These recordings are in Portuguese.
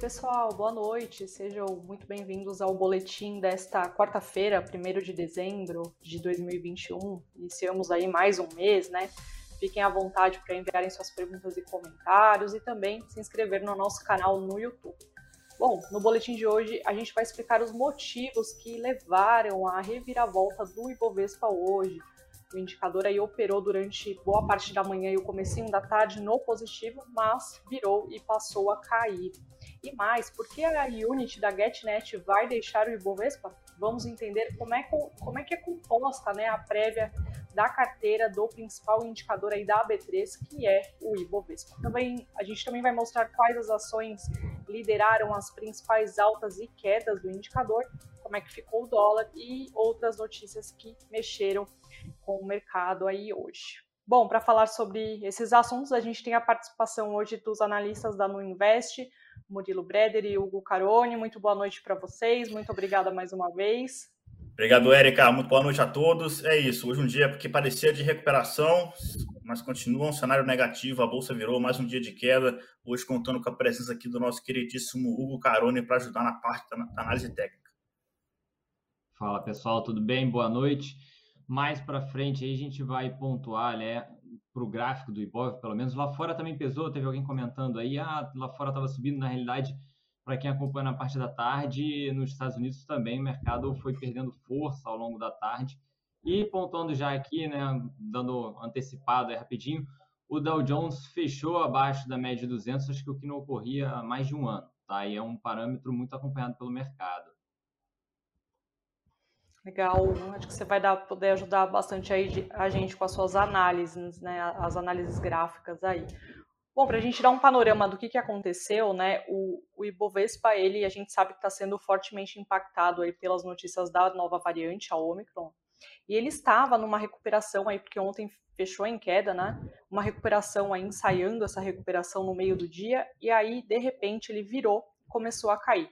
pessoal, boa noite. Sejam muito bem-vindos ao boletim desta quarta-feira, 1 de dezembro de 2021. Iniciamos aí mais um mês, né? Fiquem à vontade para enviarem suas perguntas e comentários e também se inscrever no nosso canal no YouTube. Bom, no boletim de hoje a gente vai explicar os motivos que levaram à reviravolta do Ibovespa hoje. O indicador aí operou durante boa parte da manhã e o comecinho da tarde no positivo, mas virou e passou a cair. E mais, por que a Unity da GetNet vai deixar o Ibovespa? Vamos entender como é, como é que é composta né, a prévia da carteira do principal indicador aí da AB3, que é o Ibovespa. Também, a gente também vai mostrar quais as ações lideraram as principais altas e quedas do indicador, como é que ficou o dólar e outras notícias que mexeram com o mercado aí hoje. Bom, para falar sobre esses assuntos, a gente tem a participação hoje dos analistas da Nuinvest, Murilo Breder e Hugo Carone. Muito boa noite para vocês, muito obrigada mais uma vez. Obrigado, Érica. Muito boa noite a todos. É isso, hoje um dia que parecia de recuperação, mas continua um cenário negativo. A bolsa virou mais um dia de queda. Hoje, contando com a presença aqui do nosso queridíssimo Hugo Carone para ajudar na parte da análise técnica. Fala pessoal, tudo bem? Boa noite. Mais para frente aí a gente vai pontuar, né, para o gráfico do Ibov, pelo menos lá fora também pesou. Teve alguém comentando aí, ah, lá fora estava subindo. Na realidade, para quem acompanha na parte da tarde, nos Estados Unidos também o mercado foi perdendo força ao longo da tarde. E pontuando já aqui, né, dando antecipado aí rapidinho, o Dow Jones fechou abaixo da média de 200, acho que o que não ocorria há mais de um ano, tá? E é um parâmetro muito acompanhado pelo mercado. Legal, acho que você vai dar, poder ajudar bastante aí a gente com as suas análises, né, as análises gráficas aí. Bom, para a gente dar um panorama do que, que aconteceu, né, o, o Ibovespa, ele, a gente sabe que está sendo fortemente impactado aí pelas notícias da nova variante, a Omicron, e ele estava numa recuperação aí, porque ontem fechou em queda, né, uma recuperação aí, ensaiando essa recuperação no meio do dia, e aí, de repente, ele virou, começou a cair.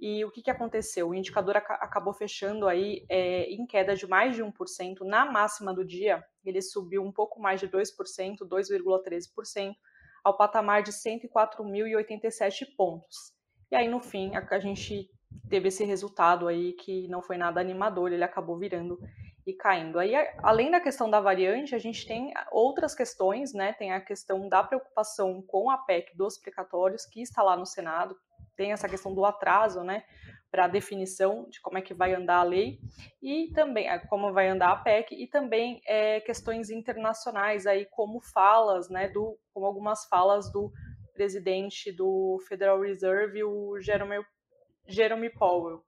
E o que, que aconteceu? O indicador ac acabou fechando aí é, em queda de mais de 1%. Na máxima do dia, ele subiu um pouco mais de 2%, 2,13%, ao patamar de 104.087 pontos. E aí, no fim, a, a gente teve esse resultado aí que não foi nada animador, ele acabou virando e caindo. Aí, além da questão da variante, a gente tem outras questões, né? Tem a questão da preocupação com a PEC dos precatórios, que está lá no Senado, tem essa questão do atraso, né? Para a definição de como é que vai andar a lei e também como vai andar a PEC e também é, questões internacionais aí como falas, né? Do como algumas falas do presidente do Federal Reserve, o Jerome, Jerome Powell.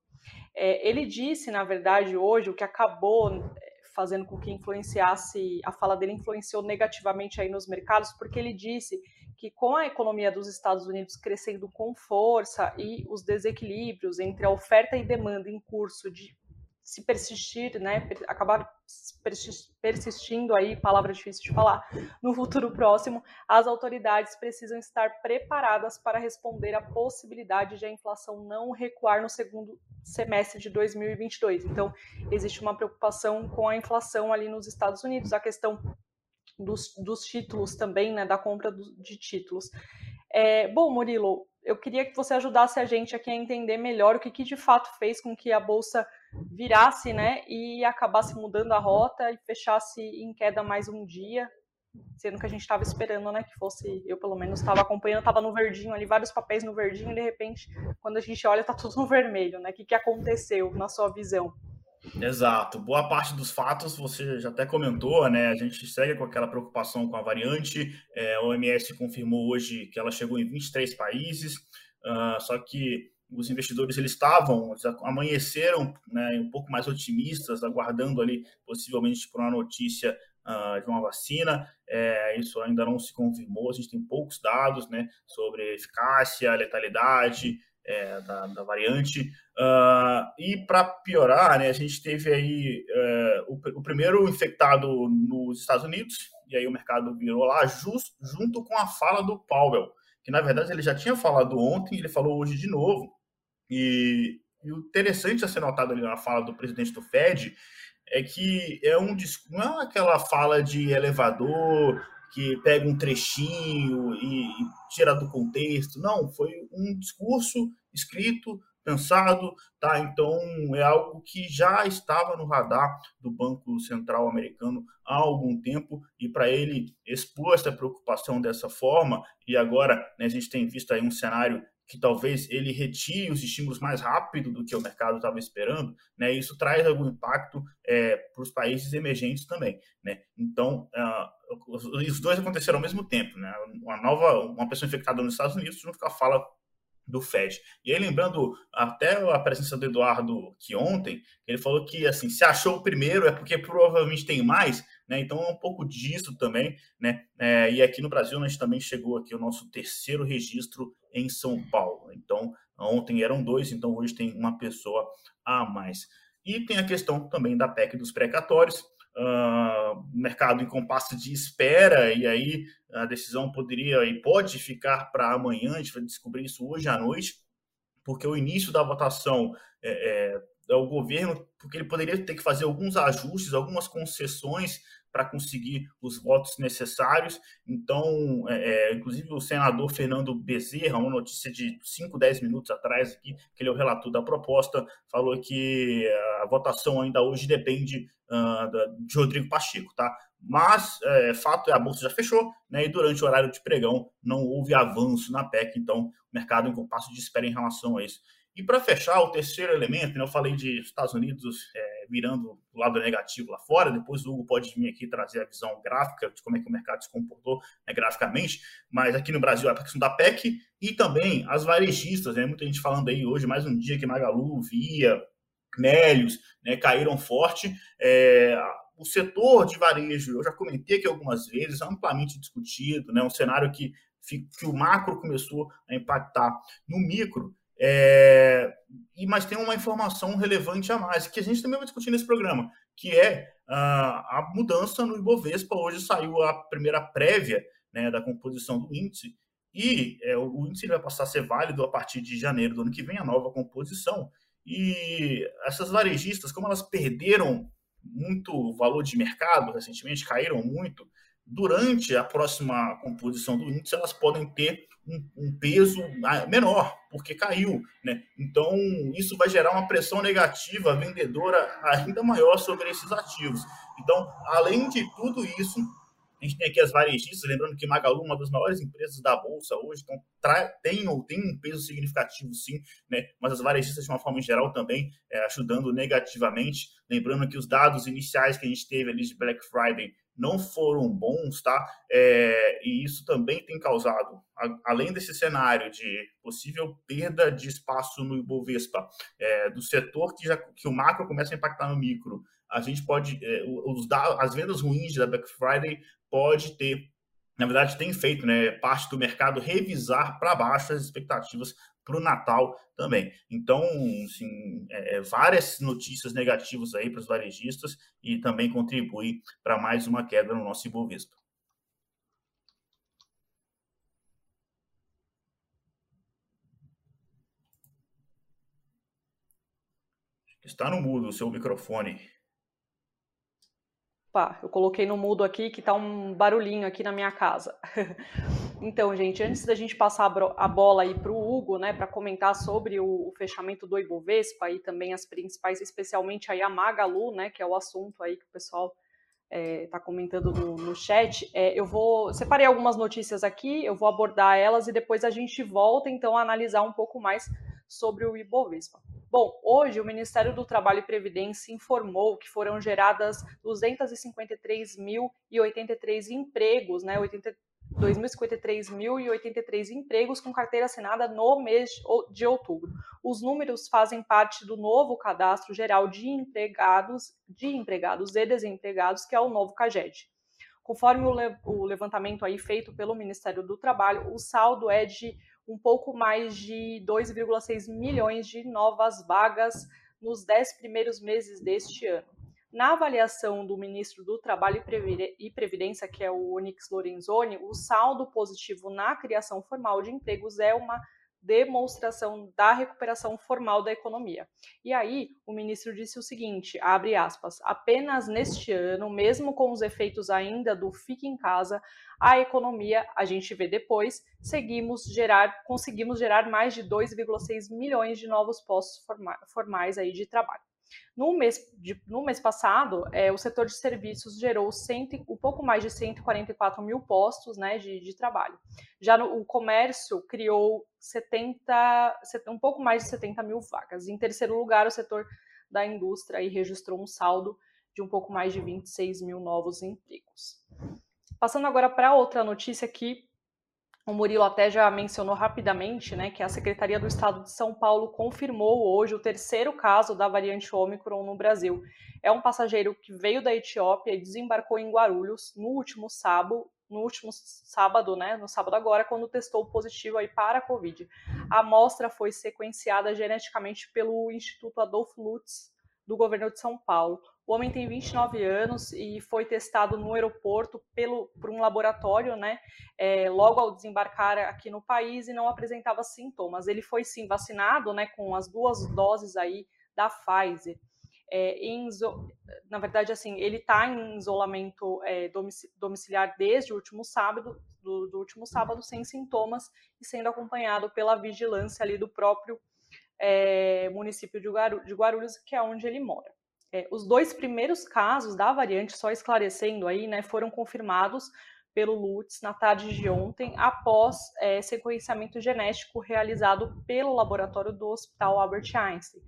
É, ele disse, na verdade, hoje, o que acabou é, fazendo com que influenciasse, a fala dele influenciou negativamente aí nos mercados, porque ele disse que com a economia dos Estados Unidos crescendo com força e os desequilíbrios entre a oferta e demanda em curso de se persistir, né, acabar persistindo aí, palavra difícil de falar, no futuro próximo, as autoridades precisam estar preparadas para responder à possibilidade de a inflação não recuar no segundo semestre de 2022. Então, existe uma preocupação com a inflação ali nos Estados Unidos, a questão dos, dos títulos também, né, da compra do, de títulos. É, bom, Murilo, eu queria que você ajudasse a gente aqui a entender melhor o que, que de fato fez com que a bolsa virasse, né, e acabasse mudando a rota e fechasse em queda mais um dia, sendo que a gente estava esperando, né, que fosse, eu pelo menos estava acompanhando, estava no verdinho ali, vários papéis no verdinho, e de repente, quando a gente olha, está tudo no vermelho, né? O que, que aconteceu na sua visão? Exato. Boa parte dos fatos você já até comentou, né? A gente segue com aquela preocupação com a variante. É, a OMS confirmou hoje que ela chegou em 23 países, uh, só que os investidores eles estavam, eles amanheceram né, um pouco mais otimistas, aguardando ali possivelmente por uma notícia uh, de uma vacina. É, isso ainda não se confirmou, a gente tem poucos dados né, sobre eficácia, letalidade, é, da, da, variante. Uh, e para piorar, né, a gente teve aí uh, o, o, primeiro infectado nos Estados Unidos, e aí o mercado virou lá just, junto com a fala do Powell, que na verdade ele já tinha falado ontem, ele falou hoje de novo. E, e o interessante a ser notado ali na fala do presidente do Fed é que é um não é aquela fala de elevador que pega um trechinho e, e tira do contexto. Não, foi um discurso escrito, pensado, tá? Então é algo que já estava no radar do Banco Central americano há algum tempo e para ele expor essa preocupação dessa forma e agora né, a gente tem visto aí um cenário que talvez ele retire os estímulos mais rápido do que o mercado estava esperando, né? Isso traz algum impacto é, para os países emergentes também, né? Então, uh, os, dois aconteceram ao mesmo tempo, né? Uma nova, uma pessoa infectada nos Estados Unidos junto com a fala do Fed. E aí, lembrando até a presença do Eduardo que ontem, ele falou que assim, se achou o primeiro é porque provavelmente tem mais, né? Então é um pouco disso também, né? É, e aqui no Brasil a gente também chegou aqui o nosso terceiro registro em São Paulo. Então ontem eram dois, então hoje tem uma pessoa a mais. E tem a questão também da PEC dos precatórios, uh, mercado em compasso de espera, e aí a decisão poderia e pode ficar para amanhã, a gente vai descobrir isso hoje à noite, porque o início da votação é, é, é o governo, porque ele poderia ter que fazer alguns ajustes, algumas concessões para conseguir os votos necessários. Então, é, é, inclusive o senador Fernando Bezerra, uma notícia de 5, 10 minutos atrás aqui, que ele é o relator da proposta, falou que a votação ainda hoje depende uh, de Rodrigo Pacheco, tá? Mas, é, fato é, a bolsa já fechou, né? E durante o horário de pregão não houve avanço na PEC, então o mercado em compasso de espera em relação a isso. E para fechar, o terceiro elemento, né, eu falei de Estados Unidos é, virando o lado negativo lá fora, depois o Hugo pode vir aqui trazer a visão gráfica de como é que o mercado se comportou né, graficamente, mas aqui no Brasil é a questão da PEC e também as varejistas, né, muita gente falando aí hoje, mais um dia que Magalu, Via, Mélios, né, caíram forte. É, o setor de varejo, eu já comentei aqui algumas vezes, amplamente discutido, né, um cenário que, que o macro começou a impactar no micro, é, e mas tem uma informação relevante a mais que a gente também vai discutir nesse programa, que é a, a mudança no Ibovespa. Hoje saiu a primeira prévia né, da composição do índice e é, o índice vai passar a ser válido a partir de janeiro do ano que vem, a nova composição. E essas varejistas, como elas perderam muito valor de mercado recentemente, caíram muito, durante a próxima composição do índice, elas podem ter um, um, peso menor, porque caiu. Né? Então, isso vai gerar uma pressão negativa vendedora ainda maior sobre esses ativos. Então, além de tudo isso, a gente tem aqui as varejistas, lembrando que Magalu uma das maiores empresas da Bolsa hoje, então tem ou tem um peso significativo sim, né? mas as varejistas, de uma forma geral, também é, ajudando negativamente. Lembrando que os dados iniciais que a gente teve ali de Black Friday não foram bons, tá? É, e isso também tem causado, a, além desse cenário de possível perda de espaço no Ibovespa, é, do setor que, já, que o macro começa a impactar no micro, a gente pode, é, os, as vendas ruins da Black Friday pode ter, na verdade tem feito, né, parte do mercado revisar para baixo as expectativas para o Natal também. Então, assim, é, é, várias notícias negativas aí para os varejistas e também contribui para mais uma queda no nosso Ibovespa. Está no mudo o seu microfone. Opa, eu coloquei no mudo aqui que tá um barulhinho aqui na minha casa. então, gente, antes da gente passar a bola aí para o Hugo, né, para comentar sobre o, o, fechamento do Ibovespa e também as principais, especialmente aí a Magalu, né, que é o assunto aí que o pessoal está é, tá comentando no, no chat, é, eu vou separei algumas notícias aqui, eu vou abordar elas e depois a gente volta então a analisar um pouco mais sobre o Ibovespa. Bom, hoje o Ministério do Trabalho e Previdência informou que foram geradas 253.083 empregos, né, 2.053.083 empregos com carteira assinada no mês de outubro. Os números fazem parte do novo Cadastro Geral de Empregados, de empregados e desempregados, que é o novo CAGED. Conforme o levantamento aí feito pelo Ministério do Trabalho, o saldo é de um pouco mais de 2,6 milhões de novas vagas nos dez primeiros meses deste ano. Na avaliação do ministro do Trabalho e Previdência, que é o Onyx Lorenzoni, o saldo positivo na criação formal de empregos é uma demonstração da recuperação formal da economia. E aí, o ministro disse o seguinte, abre aspas, apenas neste ano, mesmo com os efeitos ainda do fique em casa, a economia, a gente vê depois, seguimos gerar, conseguimos gerar mais de 2,6 milhões de novos postos formais aí de trabalho. No mês, de, no mês passado, é, o setor de serviços gerou cento, um pouco mais de 144 mil postos né, de, de trabalho. Já no, o comércio criou 70, um pouco mais de 70 mil vagas. Em terceiro lugar, o setor da indústria aí registrou um saldo de um pouco mais de 26 mil novos empregos. Passando agora para outra notícia que o Murilo até já mencionou rapidamente, né, que a Secretaria do Estado de São Paulo confirmou hoje o terceiro caso da variante Ômicron no Brasil. É um passageiro que veio da Etiópia e desembarcou em Guarulhos no último sábado, no último sábado, né, no sábado agora, quando testou positivo aí para a Covid. A amostra foi sequenciada geneticamente pelo Instituto Adolfo Lutz do governo de São Paulo. O homem tem 29 anos e foi testado no aeroporto pelo, por um laboratório, né? É, logo ao desembarcar aqui no país e não apresentava sintomas. Ele foi sim vacinado, né? Com as duas doses aí da Pfizer. É, em, na verdade, assim, ele está em isolamento é, domiciliar desde o último sábado, do, do, último sábado, sem sintomas e sendo acompanhado pela vigilância ali do próprio é, município de, Guarulhos, que é onde ele mora. É, os dois primeiros casos da variante, só esclarecendo aí, né, foram confirmados pelo Lutz na tarde de ontem, após é, sequenciamento genético realizado pelo laboratório do Hospital Albert Einstein.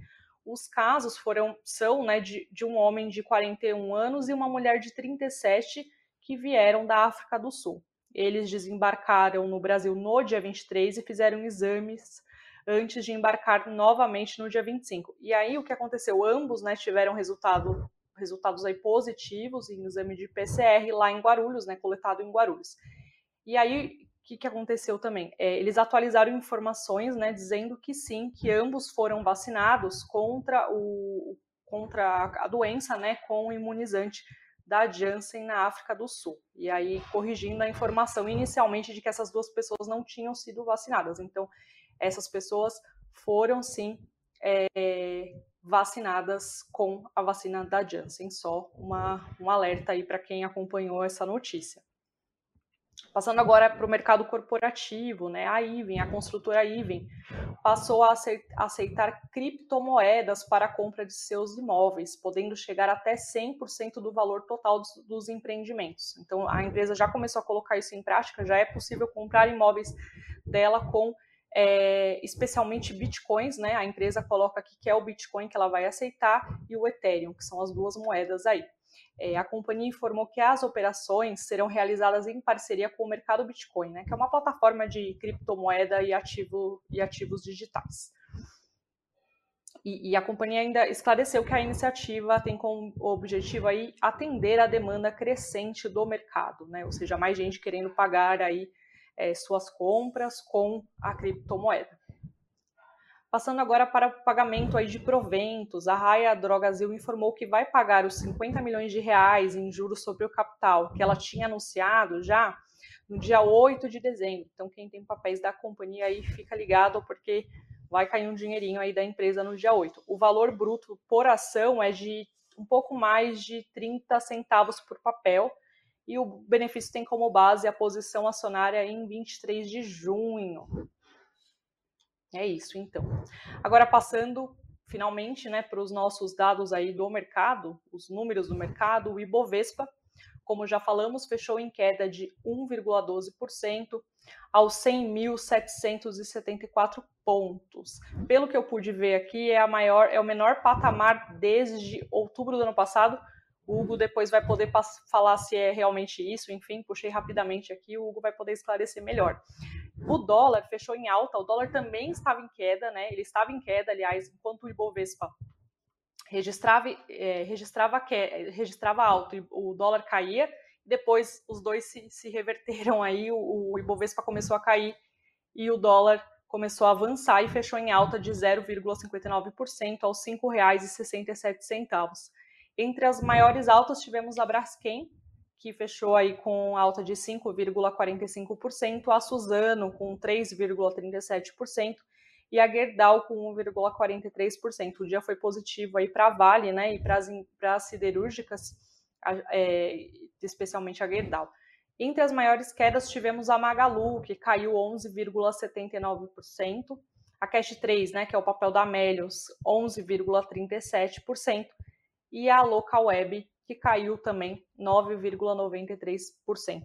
Os casos foram são né, de, de um homem de 41 anos e uma mulher de 37 que vieram da África do Sul. Eles desembarcaram no Brasil no dia 23 e fizeram exames antes de embarcar novamente no dia 25. E aí o que aconteceu? Ambos né, tiveram resultado, resultados aí positivos em exame de PCR lá em Guarulhos, né, coletado em Guarulhos. E aí o que, que aconteceu também? É, eles atualizaram informações, né, dizendo que sim, que ambos foram vacinados contra, o, contra a doença, né, com o imunizante da Janssen na África do Sul. E aí corrigindo a informação inicialmente de que essas duas pessoas não tinham sido vacinadas. Então, essas pessoas foram sim é, vacinadas com a vacina da Janssen. Só uma, um alerta aí para quem acompanhou essa notícia. Passando agora para o mercado corporativo, né? A Iven, a construtora Iven, passou a aceitar criptomoedas para a compra de seus imóveis, podendo chegar até 100% do valor total dos, dos, empreendimentos. Então, a empresa já começou a colocar isso em prática, já é possível comprar imóveis dela com é, especialmente bitcoins, né? A empresa coloca aqui que é o Bitcoin que ela vai aceitar e o Ethereum, que são as duas moedas aí. É, a companhia informou que as operações serão realizadas em parceria com o mercado Bitcoin, né, que é uma plataforma de criptomoeda e, ativo, e ativos digitais. E, e, a companhia ainda esclareceu que a iniciativa tem como objetivo aí atender a demanda crescente do mercado, né, ou seja, mais gente querendo pagar aí é, suas compras com a criptomoeda. Passando agora para o pagamento aí de proventos, a Raia Drogazil informou que vai pagar os 50 milhões de reais em juros sobre o capital que ela tinha anunciado já no dia 8 de dezembro. Então, quem tem papéis da companhia aí fica ligado, porque vai cair um dinheirinho aí da empresa no dia 8. O valor bruto por ação é de um pouco mais de 30 centavos por papel, e o benefício tem como base a posição acionária em 23 de junho. É isso, então. Agora passando finalmente, né, para os nossos dados aí do mercado, os números do mercado, o Ibovespa, como já falamos, fechou em queda de 1,12% aos 100.774 pontos. Pelo que eu pude ver aqui, é a maior, é o menor patamar desde outubro do ano passado, o Hugo depois vai poder falar se é realmente isso, enfim, puxei rapidamente aqui, o Hugo vai poder esclarecer melhor. O dólar fechou em alta, o dólar também estava em queda, né? Ele estava em queda, aliás, enquanto o Ibovespa registrava, é, registrava, que, registrava o dólar caía, depois os dois se, se reverteram aí, o, o Ibovespa começou a cair e o dólar começou a avançar e fechou em alta de 0,59% aos R$ 5,67. Entre as maiores altas tivemos a Braskem, que fechou aí com alta de 5,45%, a Suzano com 3,37% e a Gerdau com 1,43%. O dia foi positivo aí para a Vale, né, e para as siderúrgicas, é, especialmente a Gerdau. Entre as maiores quedas tivemos a Magalu, que caiu 11,79%, a Cash 3, né, que é o papel da Melios, 11,37%, e a Local Web, que caiu também 9,93%.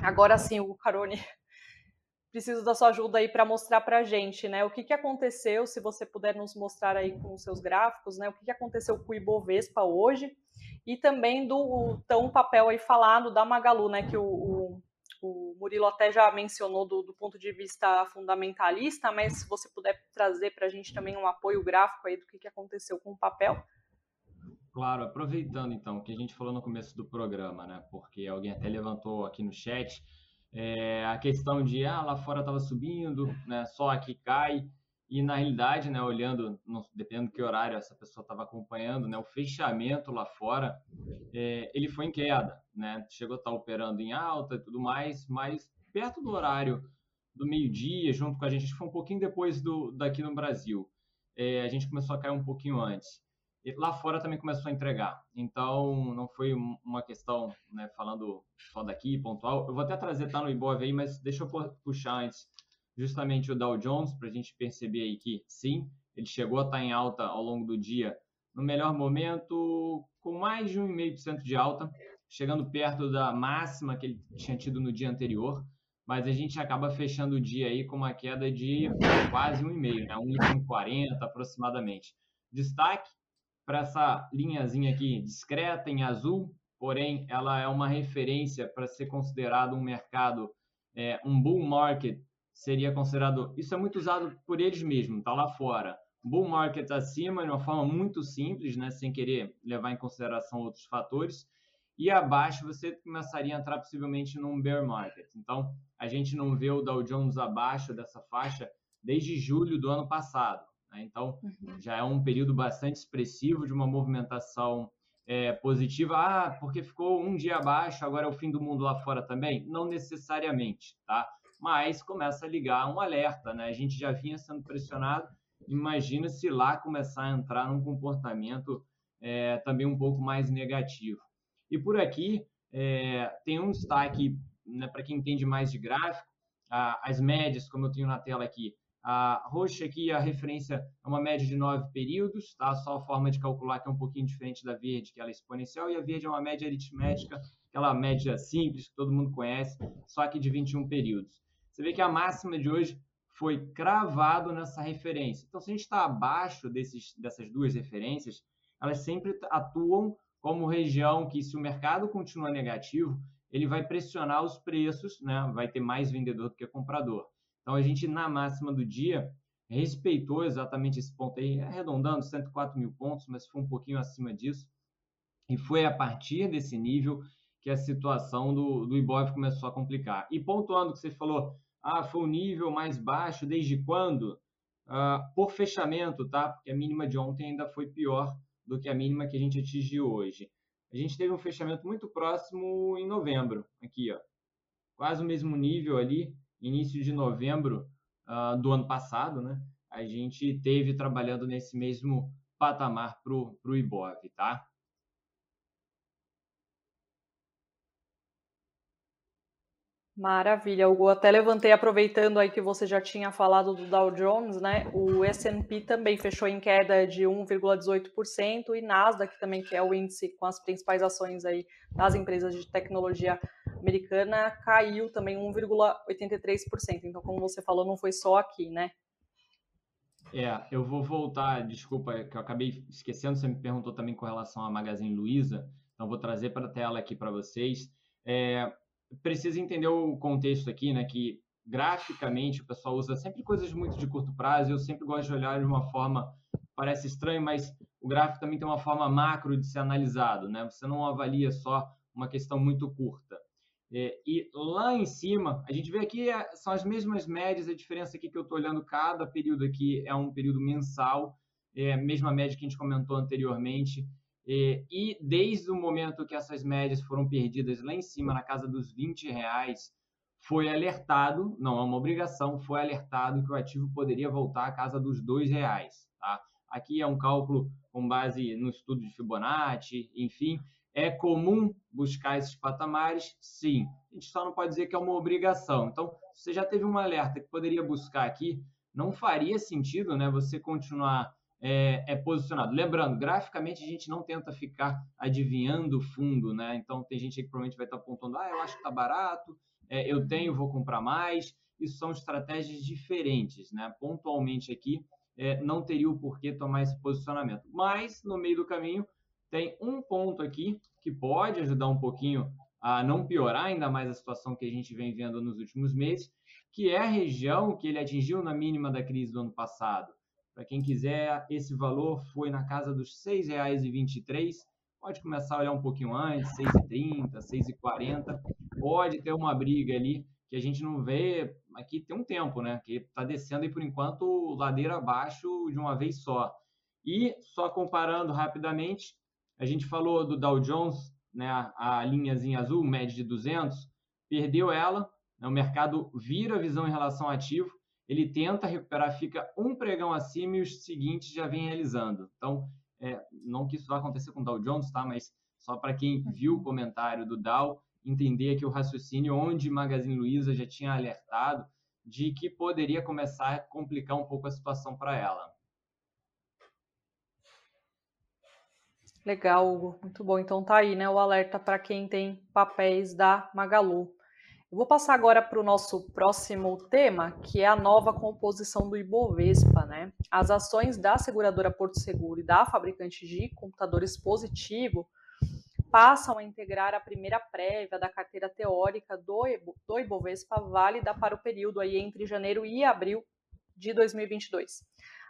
Agora sim, o Carone, preciso da sua ajuda aí para mostrar para a gente, né, o que, que aconteceu, se você puder nos mostrar aí com os seus gráficos, né, o que, que aconteceu com o Ibovespa hoje, e também do tão papel aí falado da Magalu, né, que o, o, o Murilo até já mencionou do, do, ponto de vista fundamentalista, mas se você puder trazer para a gente também um apoio gráfico aí do que, que aconteceu com o papel. Claro, aproveitando então o que a gente falou no começo do programa, né? Porque alguém até levantou aqui no chat é, a questão de ah, lá fora estava subindo, né? Só aqui cai. E na realidade, né, olhando, dependendo do que horário essa pessoa estava acompanhando, né, o fechamento lá fora, é, ele foi em queda, né? Chegou a estar tá operando em alta e tudo mais, mas perto do horário do meio-dia, junto com a gente, que foi um pouquinho depois do daqui no Brasil, é, a gente começou a cair um pouquinho antes lá fora também começou a entregar. Então, não foi uma questão, né, falando só daqui, pontual. Eu vou até trazer, tá no Ibov aí, mas deixa eu puxar antes justamente o Dow Jones, para a gente perceber aí que, sim, ele chegou a estar tá em alta ao longo do dia, no melhor momento, com mais de 1,5% de alta, chegando perto da máxima que ele tinha tido no dia anterior, mas a gente acaba fechando o dia aí com uma queda de quase 1,5%, né, 1,40 aproximadamente. Destaque para essa linhazinha aqui discreta em azul, porém ela é uma referência para ser considerado um mercado, é, um bull market seria considerado, isso é muito usado por eles mesmos, tá lá fora. Bull market acima, de uma forma muito simples, né, sem querer levar em consideração outros fatores, e abaixo você começaria a entrar possivelmente num bear market. Então, a gente não vê o Dow Jones abaixo dessa faixa desde julho do ano passado. Né? Então, uhum. já é um período bastante expressivo de uma movimentação é, positiva. Ah, porque ficou um dia abaixo, agora é o fim do mundo lá fora também? Não necessariamente, tá? Mas começa a ligar um alerta, né? A gente já vinha sendo pressionado, imagina se lá começar a entrar num comportamento é, também um pouco mais negativo. E por aqui, é, tem um destaque né, para quem entende mais de gráfico, as médias, como eu tenho na tela aqui, a roxa aqui, a referência é uma média de nove períodos, tá? Só a forma de calcular que é um pouquinho diferente da verde, que ela é exponencial, e a verde é uma média aritmética, aquela média simples que todo mundo conhece, só que de 21 períodos. Você vê que a máxima de hoje foi cravado nessa referência. Então, se a gente está abaixo desses, dessas duas referências, elas sempre atuam como região que, se o mercado continua negativo, ele vai pressionar os preços, né? vai ter mais vendedor do que comprador. Então, a gente, na máxima do dia, respeitou exatamente esse ponto aí, arredondando 104 mil pontos, mas foi um pouquinho acima disso. E foi a partir desse nível que a situação do, do Ibov começou a complicar. E pontuando que você falou, ah, foi o nível mais baixo desde quando? Ah, por fechamento, tá? Porque a mínima de ontem ainda foi pior do que a mínima que a gente atingiu hoje. A gente teve um fechamento muito próximo em novembro, aqui, ó. Quase o mesmo nível ali, início de novembro uh, do ano passado, né? A gente teve trabalhando nesse mesmo patamar para o Ibov, tá? Maravilha, Hugo. Até levantei aproveitando aí que você já tinha falado do Dow Jones, né? O S&P também fechou em queda de 1,18% e Nasdaq também, que é o índice com as principais ações aí das empresas de tecnologia americana, caiu também 1,83%. Então, como você falou, não foi só aqui, né? É, eu vou voltar, desculpa, que eu acabei esquecendo, você me perguntou também com relação à Magazine Luiza, então vou trazer para a tela aqui para vocês. É, precisa entender o contexto aqui, né? Que graficamente o pessoal usa sempre coisas muito de curto prazo. Eu sempre gosto de olhar de uma forma parece estranho, mas o gráfico também tem uma forma macro de ser analisado, né? Você não avalia só uma questão muito curta. É, e lá em cima, a gente vê aqui é, são as mesmas médias, a diferença aqui que eu estou olhando cada período aqui é um período mensal, é mesma média que a gente comentou anteriormente. E, e, desde o momento que essas médias foram perdidas lá em cima, na casa dos 20 reais, foi alertado, não é uma obrigação, foi alertado que o ativo poderia voltar à casa dos dois reais. Tá? Aqui é um cálculo com base no estudo de Fibonacci, enfim, é comum buscar esses patamares? Sim. A gente só não pode dizer que é uma obrigação. Então, você já teve um alerta que poderia buscar aqui, não faria sentido né, você continuar é, é, posicionado. Lembrando, graficamente a gente não tenta ficar adivinhando o fundo, né? Então tem gente que provavelmente vai estar apontando, ah, eu acho que está barato, é, eu tenho, vou comprar mais. Isso são estratégias diferentes, né? Pontualmente aqui, é, não teria o porquê tomar esse posicionamento. Mas no meio do caminho tem um ponto aqui que pode ajudar um pouquinho a não piorar ainda mais a situação que a gente vem vendo nos últimos meses, que é a região que ele atingiu na mínima da crise do ano passado. Para quem quiser, esse valor foi na casa dos R$ 6,23. Pode começar a olhar um pouquinho antes, 6,30, 6,40. Pode ter uma briga ali que a gente não vê aqui tem um tempo, né? Que está descendo e por enquanto ladeira abaixo de uma vez só. E só comparando rapidamente, a gente falou do Dow Jones, né? A, linhazinha azul, média de 200, perdeu ela. Né, o mercado vira a visão em relação ao ativo ele tenta recuperar, fica um pregão acima e os seguintes já vem realizando. Então, é, não que isso vá acontecer com o Dow Jones, tá? Mas só para quem viu o comentário do Dow, entender que o raciocínio onde Magazine Luiza já tinha alertado de que poderia começar a complicar um pouco a situação para ela. Legal, Hugo. Muito bom. Então tá aí, né, o alerta para quem tem papéis da Magalu. Eu vou passar agora para o nosso próximo tema, que é a nova composição do Ibovespa. Né? As ações da seguradora Porto Seguro e da fabricante de computadores Positivo passam a integrar a primeira prévia da carteira teórica do, do Ibovespa válida para o período aí entre janeiro e abril de 2022.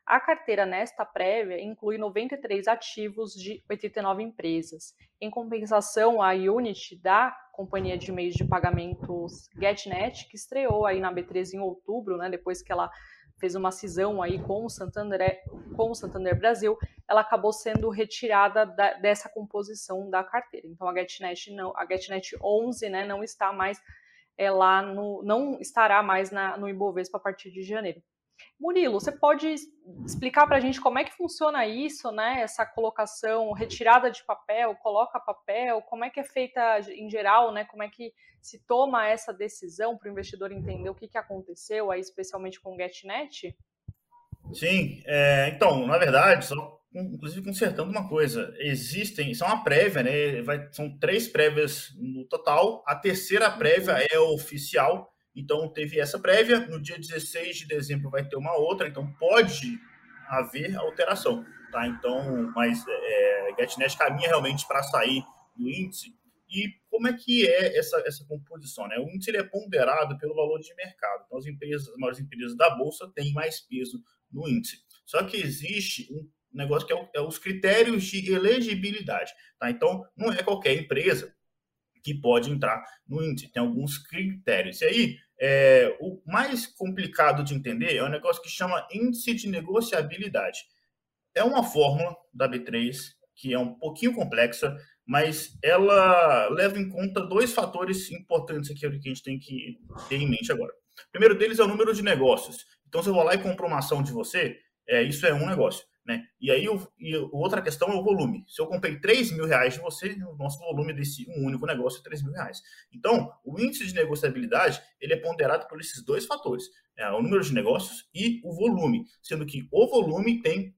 A carteira nesta prévia inclui 93 ativos de 89 empresas. Em compensação, a Unity da companhia de meios de pagamentos GetNet, que estreou aí na B3 em outubro, né, depois que ela fez uma cisão aí com o Santander, com o Santander Brasil, ela acabou sendo retirada da, dessa composição da carteira. Então a GetNet não, a GetNet 11, né, não está mais é, lá no, não estará mais na, no Ibovespa a partir de janeiro. Murilo, você pode explicar para a gente como é que funciona isso, né? Essa colocação, retirada de papel, coloca papel, como é que é feita em geral, né? Como é que se toma essa decisão para o investidor entender o que, que aconteceu aí, especialmente com o GetNet? Sim, é, então, na verdade, só inclusive consertando uma coisa, existem, isso é uma prévia, né? Vai, são três prévias no total. A terceira prévia uhum. é oficial então, teve essa prévia. No dia 16 de dezembro vai ter uma outra. Então, pode haver alteração. Tá? Então, mas é, GetNet caminha realmente para sair do índice. E como é que é essa, essa composição? Né? O índice ele é ponderado pelo valor de mercado. Então, as empresas, as maiores empresas da Bolsa têm mais peso no índice. Só que existe um negócio que é, é os critérios de elegibilidade. Tá? Então, não é qualquer empresa que pode entrar no índice. Tem alguns critérios. E aí, é, o mais complicado de entender é um negócio que chama índice de negociabilidade. É uma fórmula da B3 que é um pouquinho complexa, mas ela leva em conta dois fatores importantes aqui que a gente tem que ter em mente agora. O primeiro deles é o número de negócios. Então, se eu vou lá e compro uma ação de você, é, isso é um negócio. Né? E aí, o, e outra questão é o volume. Se eu comprei 3 mil reais de você, o nosso volume desse um único negócio é 3 mil reais. Então, o índice de negociabilidade ele é ponderado por esses dois fatores: né? o número de negócios e o volume, sendo que o volume tem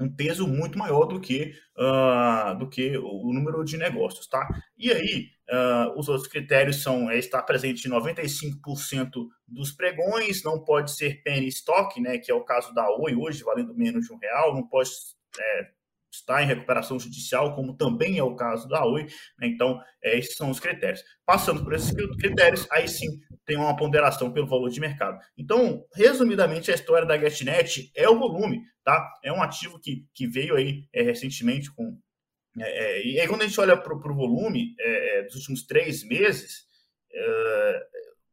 um peso muito maior do que, uh, do que o número de negócios, tá? E aí, uh, os outros critérios são é, estar presente em 95% dos pregões, não pode ser penny stock, né, que é o caso da Oi hoje, valendo menos de um real, não pode é, está em recuperação judicial, como também é o caso da Oi. Né? Então, é, esses são os critérios. Passando por esses critérios, aí sim tem uma ponderação pelo valor de mercado. Então, resumidamente, a história da GetNet é o volume, tá? É um ativo que, que veio aí é, recentemente com. É, é e aí, quando a gente olha para o volume é, é, dos últimos três meses,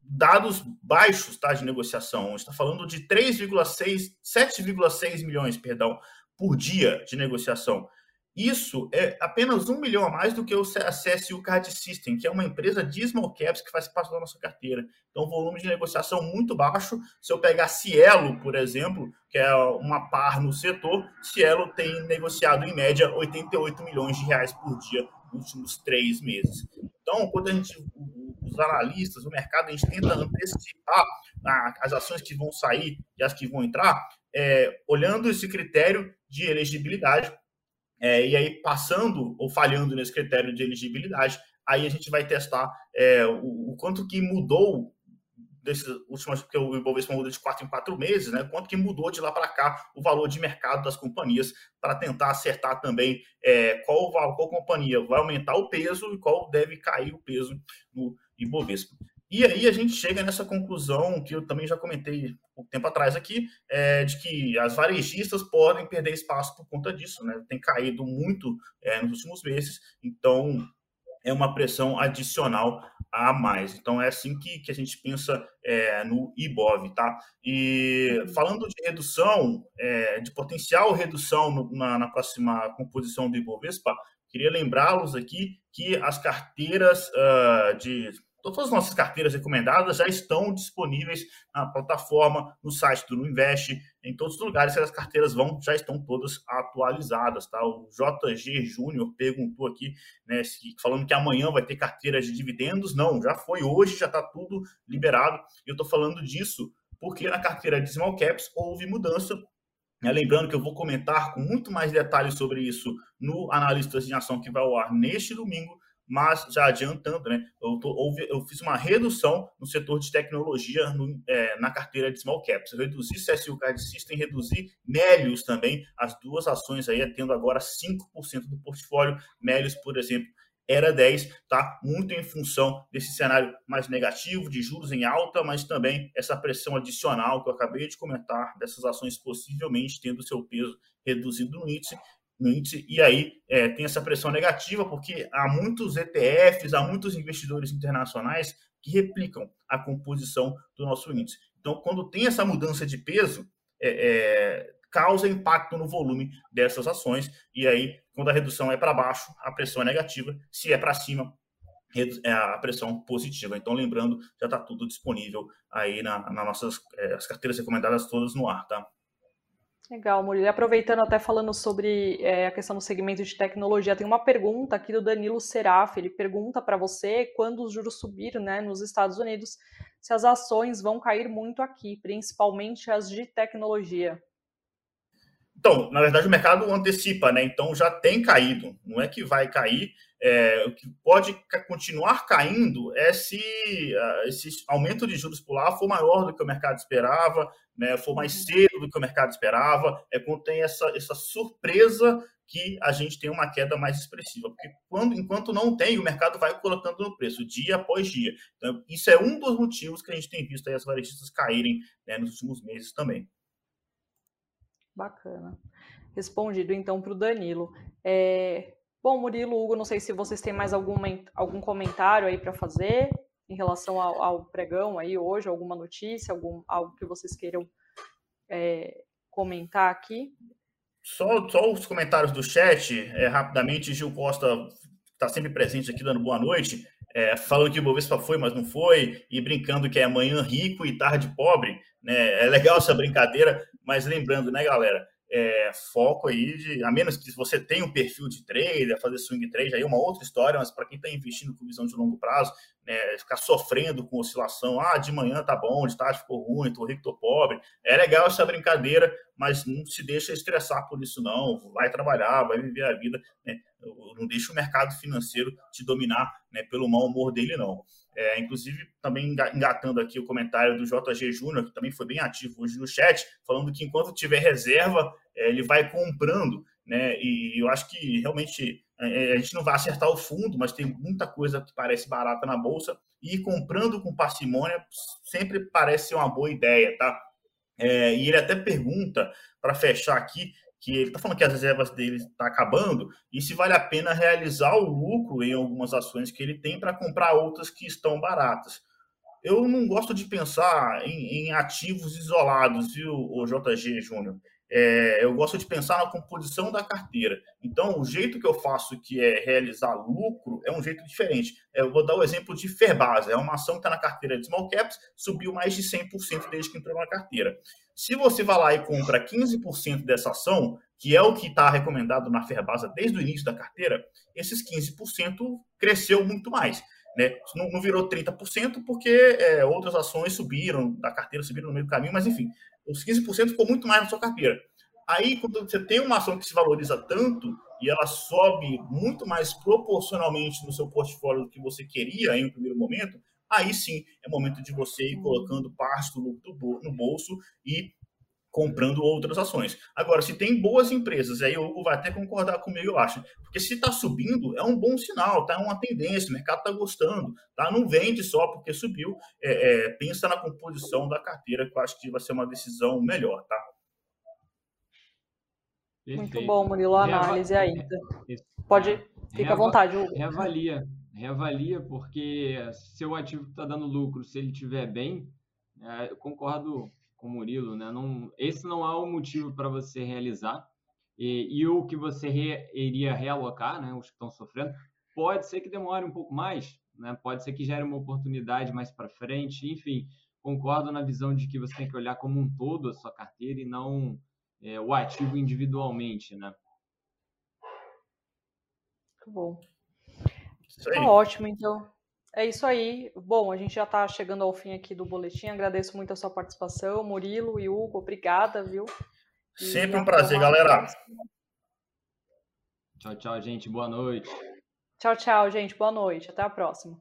dados baixos tá, de negociação. A gente está falando de 3,6, 7,6 milhões, perdão, por dia de negociação. Isso é apenas um milhão a mais do que o CSU Card System, que é uma empresa de small caps que faz parte da nossa carteira. Então, volume de negociação muito baixo. Se eu pegar Cielo, por exemplo, que é uma par no setor, Cielo tem negociado em média 88 milhões de reais por dia nos últimos três meses. Então, quando a gente, os analistas, o mercado, a gente tenta antecipar as ações que vão sair e as que vão entrar, é, olhando esse critério de elegibilidade, é, e aí passando ou falhando nesse critério de elegibilidade, aí a gente vai testar é, o, o, quanto que mudou desses últimos, porque o Ibovespa mudou de quatro em quatro meses, né? Quanto que mudou de lá para cá o valor de mercado das companhias para tentar acertar também é, qual, qual companhia vai aumentar o peso e qual deve cair o peso no Ibovespa. E aí a gente chega nessa conclusão que eu também já comentei um tempo atrás aqui, é, de que as varejistas podem perder espaço por conta disso, né? Tem caído muito é, nos últimos meses, então é uma pressão adicional a mais. Então é assim que, que a gente pensa é, no IBOV, tá? E falando de redução, é, de potencial redução no, na, na, próxima composição do IBOVESPA, queria lembrá-los aqui que as carteiras uh, de Todas as nossas carteiras recomendadas já estão disponíveis na plataforma, no site do Invest, em todos os lugares que as carteiras vão, já estão todas atualizadas, tá? O JG Júnior perguntou aqui, né, falando que amanhã vai ter carteira de dividendos. Não, já foi hoje, já está tudo liberado. E eu estou falando disso porque na carteira de Small Caps houve mudança né? Lembrando que eu vou comentar com muito mais detalhes sobre isso no Analistas de Ação que vai ao ar neste domingo mas já adiantando, né, eu, tô, houve, eu fiz uma redução no setor de tecnologia no, é, na carteira de small caps. Eu reduzi CSU Card System, reduzi Melius também, as duas ações aí tendo agora 5% do portfólio. Melius, por exemplo, era 10, tá? Muito em função desse cenário mais negativo, de juros em alta, mas também essa pressão adicional que eu acabei de comentar, dessas ações possivelmente tendo seu peso reduzido no índice, no índice, e aí é, tem essa pressão negativa, porque há muitos ETFs, há muitos investidores internacionais que replicam a composição do nosso índice. Então, quando tem essa mudança de peso, é, é, causa impacto no volume dessas ações, e aí, quando a redução é para baixo, a pressão é negativa, se é para cima, é a pressão positiva. Então, lembrando, já está tudo disponível aí na, nas nossas é, as carteiras recomendadas todas no ar, tá? Legal, Murilo. Aproveitando até falando sobre é, a questão do segmento de tecnologia, tem uma pergunta aqui do Danilo Seraf. Ele pergunta para você quando os juros subiram né, nos Estados Unidos, se as ações vão cair muito aqui, principalmente as de tecnologia. Então, na verdade, o mercado antecipa, né? Então já tem caído. Não é que vai cair. É, o que pode continuar caindo é se uh, esse aumento de juros por lá for maior do que o mercado esperava, né, for mais uhum. cedo do que o mercado esperava, é quando tem essa, essa surpresa que a gente tem uma queda mais expressiva. Porque quando, enquanto não tem, o mercado vai colocando no preço, dia após dia. Então, isso é um dos motivos que a gente tem visto as varejistas caírem né, nos últimos meses também. Bacana. Respondido então para o Danilo. É... Bom, Murilo, Hugo, não sei se vocês têm mais alguma, algum comentário aí para fazer em relação ao, ao, pregão aí hoje, alguma notícia, algum, algo que vocês queiram é, comentar aqui? Só, só os comentários do chat, é, rapidamente, Gil Costa está sempre presente aqui dando boa noite, é, falando que o Bovespa foi, mas não foi, e brincando que é amanhã rico e tarde pobre. Né? É legal essa brincadeira, mas lembrando, né, galera? É, foco aí de, a menos que você tenha um perfil de trader, fazer swing trade, aí é uma outra história, mas para quem está investindo com visão de longo prazo, né, ficar sofrendo com oscilação, ah, de manhã tá bom, de tarde ficou ruim, tô rico, tô pobre, é legal essa brincadeira, mas não se deixa estressar por isso não, vai trabalhar, vai viver a vida, né, não deixa o mercado financeiro te dominar né, pelo mau humor dele não. É, inclusive, também engatando aqui o comentário do JG Júnior, que também foi bem ativo hoje no chat, falando que enquanto tiver reserva, é, ele vai comprando, né? E eu acho que realmente é, é, a gente não vai acertar o fundo, mas tem muita coisa que parece barata na bolsa, e comprando com parcimônia sempre parece uma boa ideia, tá? É, e ele até pergunta, para fechar aqui, que ele está falando que as reservas dele estão tá acabando e se vale a pena realizar o lucro em algumas ações que ele tem para comprar outras que estão baratas. Eu não gosto de pensar em, em ativos isolados, viu, o JG Júnior? É, eu gosto de pensar na composição da carteira. Então, o jeito que eu faço que é realizar lucro é um jeito diferente. É, eu vou dar o exemplo de Ferbasa, é uma ação que está na carteira de Small Caps, subiu mais de 100% desde que entrou na carteira. Se você vai lá e compra 15% dessa ação, que é o que está recomendado na Ferbasa desde o início da carteira, esses 15% cresceu muito mais. Né? Não, não virou 30% porque é, outras ações subiram da carteira, subiram no meio do caminho, mas enfim, os 15% ficou muito mais na sua carteira. Aí, quando você tem uma ação que se valoriza tanto e ela sobe muito mais proporcionalmente no seu portfólio do que você queria em um primeiro momento, aí sim é momento de você ir colocando parte do lucro no bolso e comprando outras ações. Agora, se tem boas empresas, aí o Hugo vai até concordar comigo, eu acho, porque se está subindo, é um bom sinal, tá? É uma tendência, o mercado está gostando, tá? Não vende só porque subiu, é, é, pensa na composição da carteira, que eu acho que vai ser uma decisão melhor, tá? Perfeito. Muito bom, Murilo, a análise aí. Pode, fica à vontade, Hugo. Reavalia, reavalia, porque seu ativo está dando lucro, se ele estiver bem, é, eu concordo com o Murilo, né? Não, esse não é o motivo para você realizar. E, e, o que você re, iria realocar, né? Os que estão sofrendo, pode ser que demore um pouco mais, né? Pode ser que gere uma oportunidade mais para frente. Enfim, concordo na visão de que você tem que olhar como um todo a sua carteira e não é, o ativo individualmente, né? Muito bom. Tá ótimo, então. É isso aí. Bom, a gente já está chegando ao fim aqui do boletim. Agradeço muito a sua participação, Murilo e Hugo. Obrigada, viu? E Sempre um prazer, galera. Tchau, tchau, gente. Boa noite. Tchau, tchau, gente. Boa noite. Até a próxima.